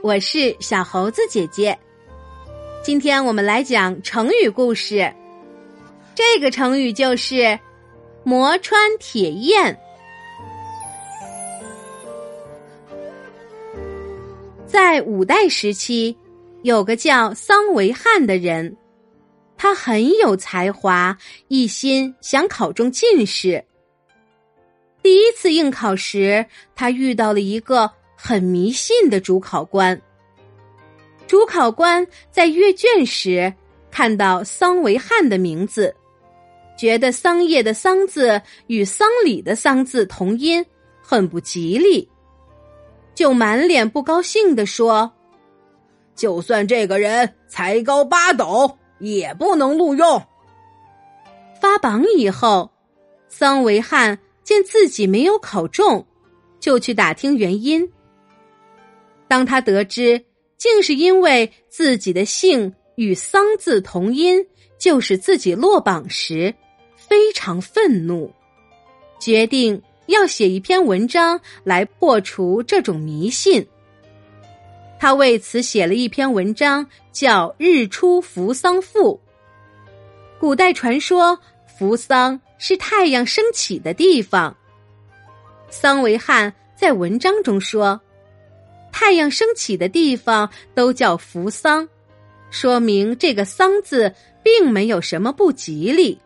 我是小猴子姐姐。今天我们来讲成语故事。这个成语就是“磨穿铁砚”。在五代时期，有个叫桑维汉的人，他很有才华，一心想考中进士。第一次应考时，他遇到了一个很迷信的主考官。主考官在阅卷时看到桑维汉的名字，觉得桑叶的“桑”字与丧礼的“丧”字同音，很不吉利，就满脸不高兴地说：“就算这个人才高八斗，也不能录用。”发榜以后，桑维汉。见自己没有考中，就去打听原因。当他得知竟是因为自己的姓与“桑”字同音，就是自己落榜时，非常愤怒，决定要写一篇文章来破除这种迷信。他为此写了一篇文章，叫《日出扶桑赋》。古代传说，扶桑。是太阳升起的地方。桑维汉在文章中说：“太阳升起的地方都叫扶桑，说明这个‘桑’字并没有什么不吉利。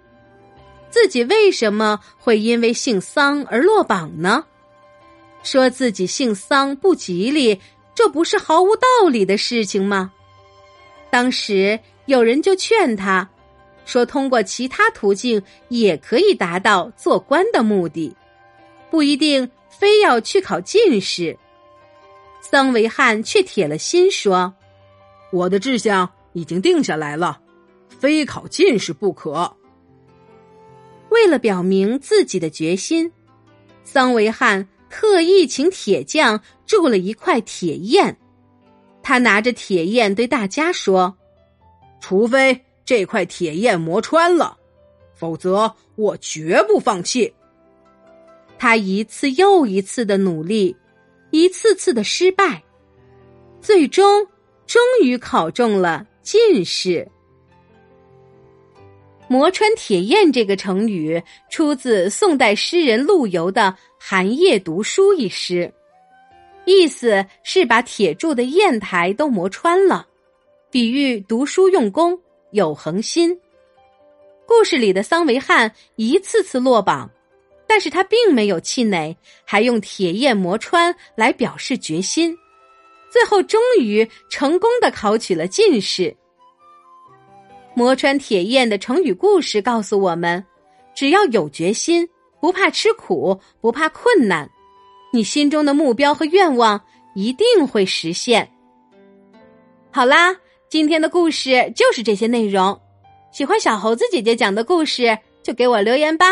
自己为什么会因为姓桑而落榜呢？说自己姓桑不吉利，这不是毫无道理的事情吗？”当时有人就劝他。说通过其他途径也可以达到做官的目的，不一定非要去考进士。桑维汉却铁了心说：“我的志向已经定下来了，非考进士不可。”为了表明自己的决心，桑维汉特意请铁匠铸了一块铁砚。他拿着铁砚对大家说：“除非。”这块铁砚磨穿了，否则我绝不放弃。他一次又一次的努力，一次次的失败，最终终于考中了进士。磨穿铁砚这个成语出自宋代诗人陆游的《寒夜读书》一诗，意思是把铁铸的砚台都磨穿了，比喻读书用功。有恒心。故事里的桑维汉一次次落榜，但是他并没有气馁，还用铁砚磨穿来表示决心，最后终于成功的考取了进士。磨穿铁砚的成语故事告诉我们：只要有决心，不怕吃苦，不怕困难，你心中的目标和愿望一定会实现。好啦。今天的故事就是这些内容，喜欢小猴子姐姐讲的故事就给我留言吧，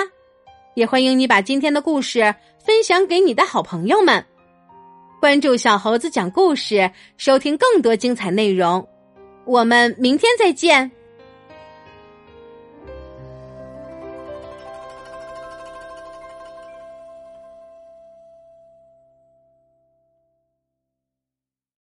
也欢迎你把今天的故事分享给你的好朋友们。关注小猴子讲故事，收听更多精彩内容。我们明天再见。